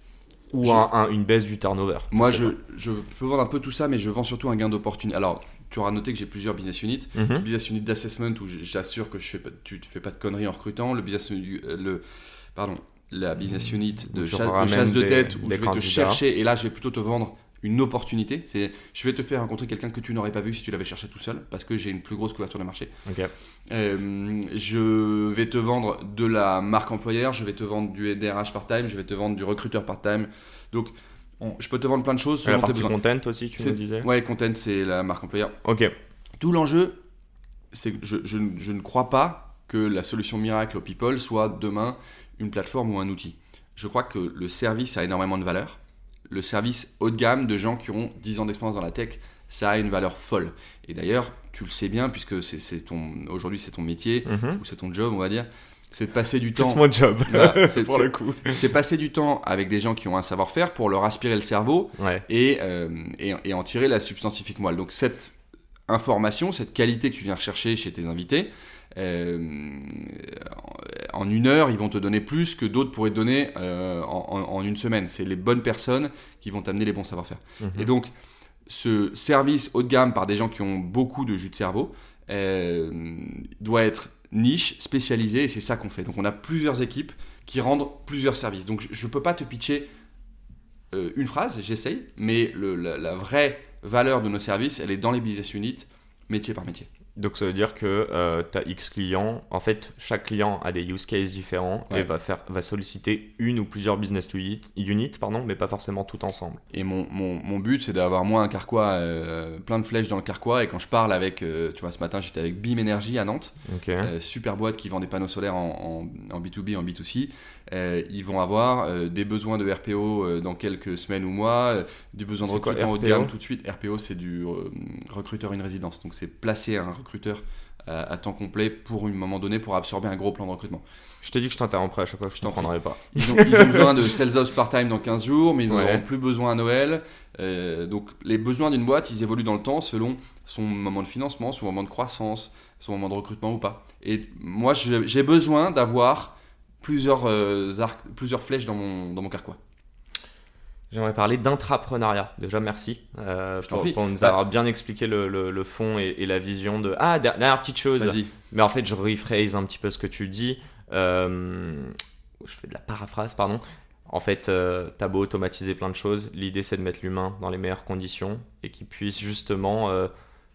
Ou un, une baisse du turnover Moi, je, je, peux vendre un peu tout ça, mais je vends surtout un gain d'opportunité. Alors, tu auras noté que j'ai plusieurs business units. Mhm. business unit d'assessment où j'assure que je fais pas, tu ne fais pas de conneries en recrutant. Le business, euh, le, pardon, la business unit de, chasse de, tête où je vais te chercher et là je vais plutôt te vendre une opportunité. C'est, je vais te faire rencontrer quelqu'un que tu n'aurais pas vu si tu l'avais cherché tout seul, parce que j'ai une plus grosse couverture de marché. Euh, je vais te vendre de la marque employeur, je vais te vendre du DRH part-time, je vais te vendre du recruteur part-time. Donc, je peux te vendre plein de choses. la partie content aussi, tu me disais? Ouais, content, c'est la marque employeur. Ok. Tout l'enjeu, c'est que je, je, je ne crois pas que la solution miracle au people soit demain une plateforme ou un outil. Je crois que le service a énormément de valeur le service haut de gamme de gens qui ont 10 ans d'expérience dans la tech, ça a une valeur folle. Et d'ailleurs, tu le sais bien, puisque c'est ton aujourd'hui c'est ton métier, mhm. ou c'est ton job, on va dire, c'est de passer du temps. C'est mon job, c'est pour le coup. C'est passer du temps avec des gens qui ont un savoir-faire pour leur aspirer le cerveau et, euh, et, et, en tirer la substantifique moelle. Donc cette information, cette qualité que tu viens rechercher chez tes invités, euh, en une heure, ils vont te donner plus que d'autres pourraient te donner euh, en, une semaine. C'est les bonnes personnes qui vont t'amener les bons savoir-faire. Mhm. Et donc, ce service haut de gamme par des gens qui ont beaucoup de jus de cerveau euh, doit être niche, spécialisé, et c'est ça qu'on fait. Donc, on a plusieurs équipes qui rendent plusieurs services. Donc, je ne peux pas te pitcher une phrase, j'essaye, mais la, la, vraie valeur de nos services, elle est dans les business units, métier par métier. Donc ça veut dire que euh, tu as X clients. En fait, chaque client a des use cases différents et va, faire, va solliciter une ou plusieurs business units, pardon, mais pas forcément tout ensemble. Et mon, mon, mon but, c'est d'avoir moi un carquois, euh, plein de flèches dans le carquois. Et quand je parle avec, euh, tu vois, ce matin, j'étais avec Beam Energy à Nantes, super boîte qui vend des panneaux solaires en, en, en B2B, en B2C. ils vont avoir des besoins de RPO dans quelques semaines ou mois, des besoins de recrutement haut de gamme tout de suite. RPO, c'est du recruteur une résidence. Donc c'est placer un recruteur recruteur à, temps complet pour un moment donné pour absorber un gros plan de recrutement. Je te dis que je t'interromprai à chaque fois, je t'en prendrai pas. Ils ont, besoin de sales ops part-time dans 15 jours, mais ils n'auront plus besoin à Noël. Euh, donc les besoins d'une boîte, ils évoluent dans le temps selon son moment de financement, son moment de croissance, son moment de recrutement ou pas. Et moi, j'ai besoin d'avoir plusieurs, euh, plusieurs flèches dans mon, dans mon carquois. J'aimerais parler d'intrapreneuriat. Déjà, merci euh, pour, pour, nous avoir bien expliqué le, le, fond et, la vision de. Ah, dernière petite chose. Mais en fait, je rephrase un petit peu ce que tu dis. Euh, je fais de la paraphrase, pardon. En fait, euh, t'as beau automatiser plein de choses. L'idée, c'est de mettre l'humain dans les meilleures conditions et qu'il puisse justement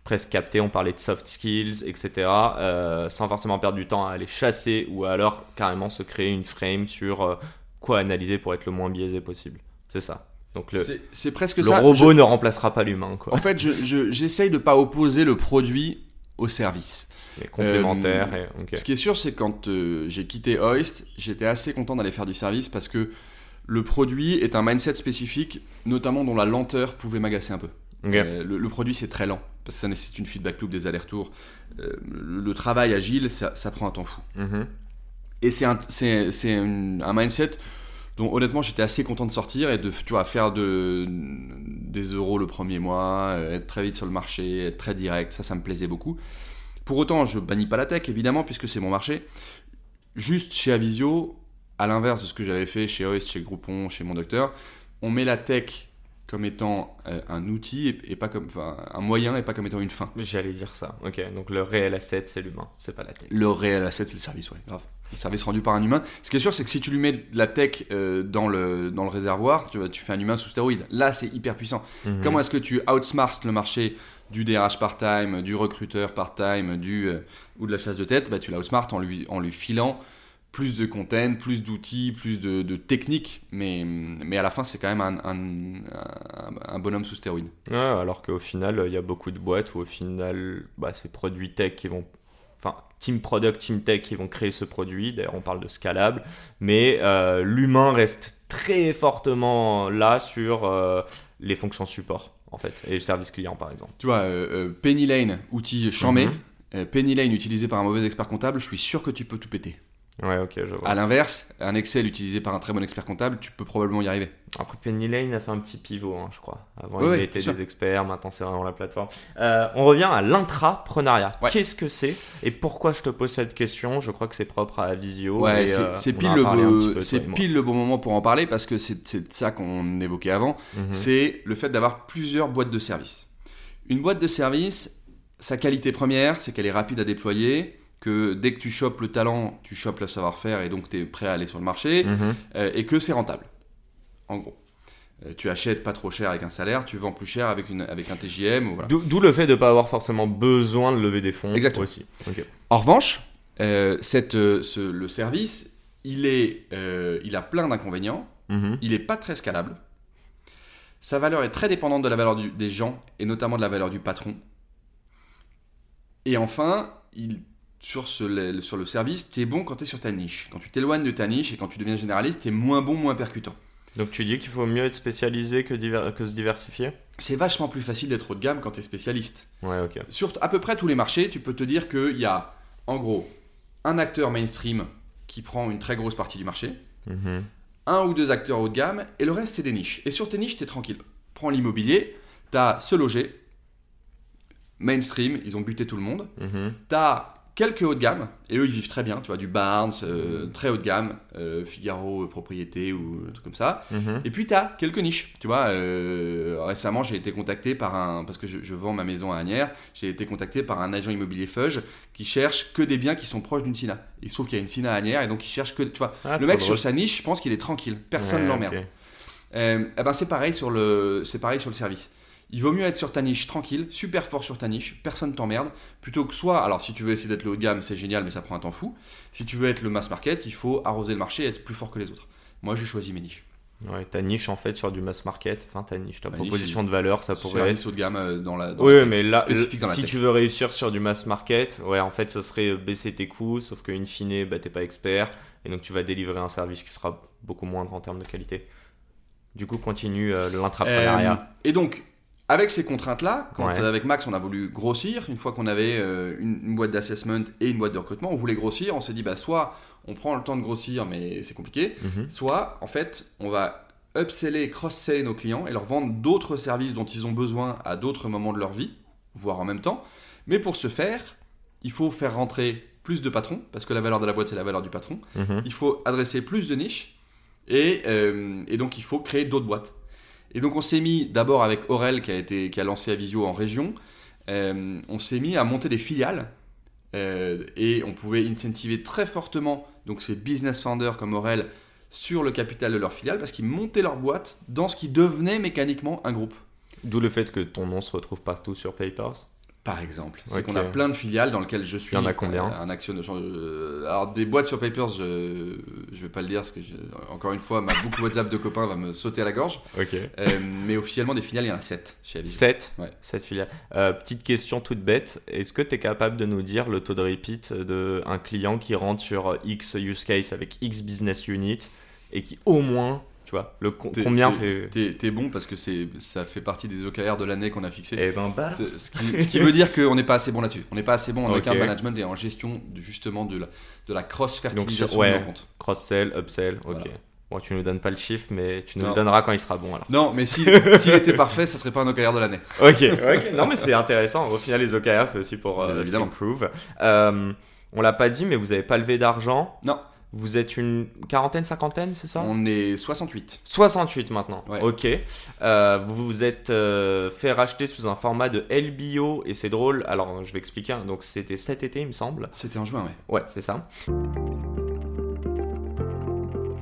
presque capter, on parlait de soft skills, etc., euh, sans forcément perdre du temps à aller chasser ou alors carrément se créer une frame sur euh, quoi analyser pour être le moins biaisé possible. C'est ça. Donc le, C'est- presque le ça. robot Je- ne remplacera pas l'humain, quoi. En fait, je- je- j'essaye de pas opposer le produit au service. Il est complémentaire. Euh, et, ok. Ce qui est sûr, c'est quand euh, j'ai quitté Hoist, j'étais assez content d'aller faire du service parce que le produit est un mindset spécifique, notamment dont la lenteur pouvait m'agacer un peu. Euh, le, le produit, c'est très lent parce que ça nécessite une feedback loop, des allers-retours. Le, le travail agile, ça, ça prend un temps fou. Mhm. Et c'est un mindset dont honnêtement j'étais assez content de sortir et de tu vois, faire de, des euros le premier mois, euh, être très vite sur le marché, être très direct, ça ça me plaisait beaucoup. Pour autant, je bannis pas la tech évidemment puisque c'est mon marché. Juste chez Avisio, à l'inverse de ce que j'avais fait chez Hoist, chez Groupon, chez mon docteur, on met la tech comme étant euh, un outil et, et pas comme enfin, un moyen et pas comme étant une fin. J'allais dire ça. Ok. Donc le réel asset, c'est l'humain, c'est pas la tech. Le réel asset, c'est le service, ouais, grave. Le service rendu par un humain. Ce qui est sûr, c'est que si tu lui mets de la tech euh, dans, le, dans le réservoir, tu, tu fais un humain sous stéroïde. Là, c'est hyper puissant. Mhm. Comment est-ce que tu outsmart le marché du DRH part-time, du recruteur part-time, du, euh, ou de la chasse de tête? Bah, Tu l'outsmart en lui, en lui filant plus de content, plus d'outils, plus de, de techniques, mais, mais à la fin, c'est quand même un, un, un- un bonhomme sous stéroïde. Ouais, alors qu'au final, il y a beaucoup de boîtes où au final, bah, c'est produits tech qui vont. Enfin, team product, team tech qui vont créer ce produit. D'ailleurs, on parle de scalable. Mais euh, l'humain reste très fortement là sur euh, les fonctions support, en fait, et le service client, par exemple. Tu vois, euh, euh, Penny Lane, outil chambé, Mhm. Penny Lane utilisé par un mauvais expert comptable, je suis sûr que tu peux tout péter. Ouais, ok, je vois. À l'inverse, un Excel utilisé par un très bon expert comptable, tu peux probablement y arriver. Après, Penny Lane a fait un petit pivot, hein, je crois. Avant, Ouais, il ouais, sûr. des experts, maintenant, c'est vraiment la plateforme. Euh, on revient à l'intrapreneuriat. Ouais. Qu'est-ce que c'est et pourquoi je te pose cette question? Je crois que c'est propre à Visio. C'est euh, pile, le c'est pile le bon moment pour en parler parce que c'est ça qu'on évoquait avant. Mhm. C'est le fait d'avoir plusieurs boîtes de services. Une boîte de service, sa qualité première, c'est qu'elle est rapide à déployer, que dès que tu chopes le talent, tu chopes le savoir-faire et donc tu es prêt à aller sur le marché, Mhm. euh, et que c'est rentable. En gros. Euh, tu achètes pas trop cher avec un salaire, tu vends plus cher avec, une, avec un TJM. Voilà. D'où le fait de ne pas avoir forcément besoin de lever des fonds Exactement. aussi. En revanche, euh, cette, ce- le service, il, est, il a plein d'inconvénients. Mhm. Il n'est pas très scalable. Sa valeur est très dépendante de la valeur du- des gens et notamment de la valeur du patron. Et enfin, il, sur, ce- le, sur le service, tu es bon quand tu es sur ta niche. Quand tu t'éloignes de ta niche et quand tu deviens généraliste, tu es moins bon, moins percutant. Donc tu dis qu'il faut mieux être spécialisé que, diver- que se diversifier? C'est vachement plus facile d'être haut de gamme quand tu es spécialiste. Ouais, ok. Sur à peu près tous les marchés, tu peux te dire qu'il y a, en gros, un acteur mainstream qui prend une très grosse partie du marché, Mhm. un ou deux acteurs haut de gamme, et le reste, c'est des niches. Et sur tes niches, tu es tranquille. Prends l'immobilier, tu as se loger, mainstream, ils ont buté tout le monde. Tu as quelques hauts de gamme, et eux, ils vivent très bien. Tu vois, du Barnes, euh, très haut de gamme, euh, Figaro, euh, propriété ou un truc comme ça. Mhm. Et puis tu as quelques niches. Tu vois, euh, récemment j'ai été contacté par un. Parce que je, je vends ma maison à Agnières, j'ai été contacté par un agent immobilier Feuge qui cherche que des biens qui sont proches d'une SINA. Il se trouve qu'il y a une SINA à Agnières et donc il cherche que. Tu vois, Ah, le mec drôle. sur sa niche, je pense qu'il est tranquille. Personne ne Ouais, l'emmerde. eh ben c'est pareil sur le, c'est pareil sur le service. Il vaut mieux être sur ta niche tranquille, super fort sur ta niche, personne t'emmerde, plutôt que soit, alors si tu veux essayer d'être le haut de gamme, c'est génial, mais ça prend un temps fou. Si tu veux être le mass market, il faut arroser le marché et être plus fort que les autres. Moi, j'ai choisi mes niches. Ouais, ta niche en fait sur du mass market, enfin ta niche, ta niche, proposition de valeur, ça pourrait être. Haut de gamme euh, dans la. dans Oui, la mais là, si tech. tu veux réussir sur du mass market, ouais, en fait, ce serait baisser tes coûts, sauf qu'in fine, bah, t'es pas expert, et donc tu vas délivrer un service qui sera beaucoup moindre en termes de qualité. Du coup, continue euh, l'intrapreneuriat. Euh, et donc, avec ces contraintes-là, quand Ouais. euh, avec Max on a voulu grossir, une fois qu'on avait euh, une, une boîte d'assessment et une boîte de recrutement, on voulait grossir, on s'est dit bah soit on prend le temps de grossir mais c'est compliqué, Mhm. soit en fait on va upseller, cross-seller nos clients et leur vendre d'autres services dont ils ont besoin à d'autres moments de leur vie, voire en même temps. Mais pour ce faire, il faut faire rentrer plus de patrons, parce que la valeur de la boîte c'est la valeur du patron. Mhm. Il faut adresser plus de niches et, euh, et donc il faut créer d'autres boîtes. Et donc on s'est mis d'abord avec Aurel qui a, été, qui a lancé Avisio en région, euh, on s'est mis à monter des filiales euh, et on pouvait incentiver très fortement donc ces business founders comme Aurel sur le capital de leur filiale parce qu'ils montaient leur boîte dans ce qui devenait mécaniquement un groupe. D'où le fait que ton nom se retrouve partout sur Papers. Par exemple, c'est qu'on a plein de filiales dans lesquelles je suis. Il y en a combien Un actionnaire. Euh, alors des boîtes sur Papers, je je vais pas le dire parce que encore une fois, ma boucle WhatsApp de copains va me sauter à la gorge. Ok. Euh, mais officiellement des filiales, il y en a 7 chez Avis. 7 Ouais. 7 filiales. Euh, petite question toute bête. Est-ce que tu es capable de nous dire le taux de repeat d'un client qui rentre sur X use case avec X business unit et qui au moins tu vois, le combien fait. T'es bon parce que ça fait partie des OKR de l'année qu'on a fixé. Eh ben, bah. Ce qui, ce qui veut dire qu'on n'est pas assez bon là-dessus. On n'est pas assez bon en account management et en gestion de, justement de la, de la cross-fertilisation ouais, de nos comptes. Cross-sell, upsell, ok. Bon, tu nous donnes pas le chiffre, mais tu nous le donneras quand il sera bon alors. Non, mais s'il si, était parfait, ça serait pas un OKR de l'année. ok, ok. Non, mais c'est intéressant. Au final, les OKR, c'est aussi pour euh, improve. Euh, on l'a pas dit, mais vous avez pas levé d'argent? Non. Vous êtes une quarantaine, cinquantaine, c'est ça? On est 68. 68 maintenant. Ok. Euh, vous vous êtes euh, fait racheter sous un format de LBO et c'est drôle. Alors, je vais expliquer. Hein. Donc, c'était cet été, il me semble. C'était en juin, ouais. Ouais, c'est ça.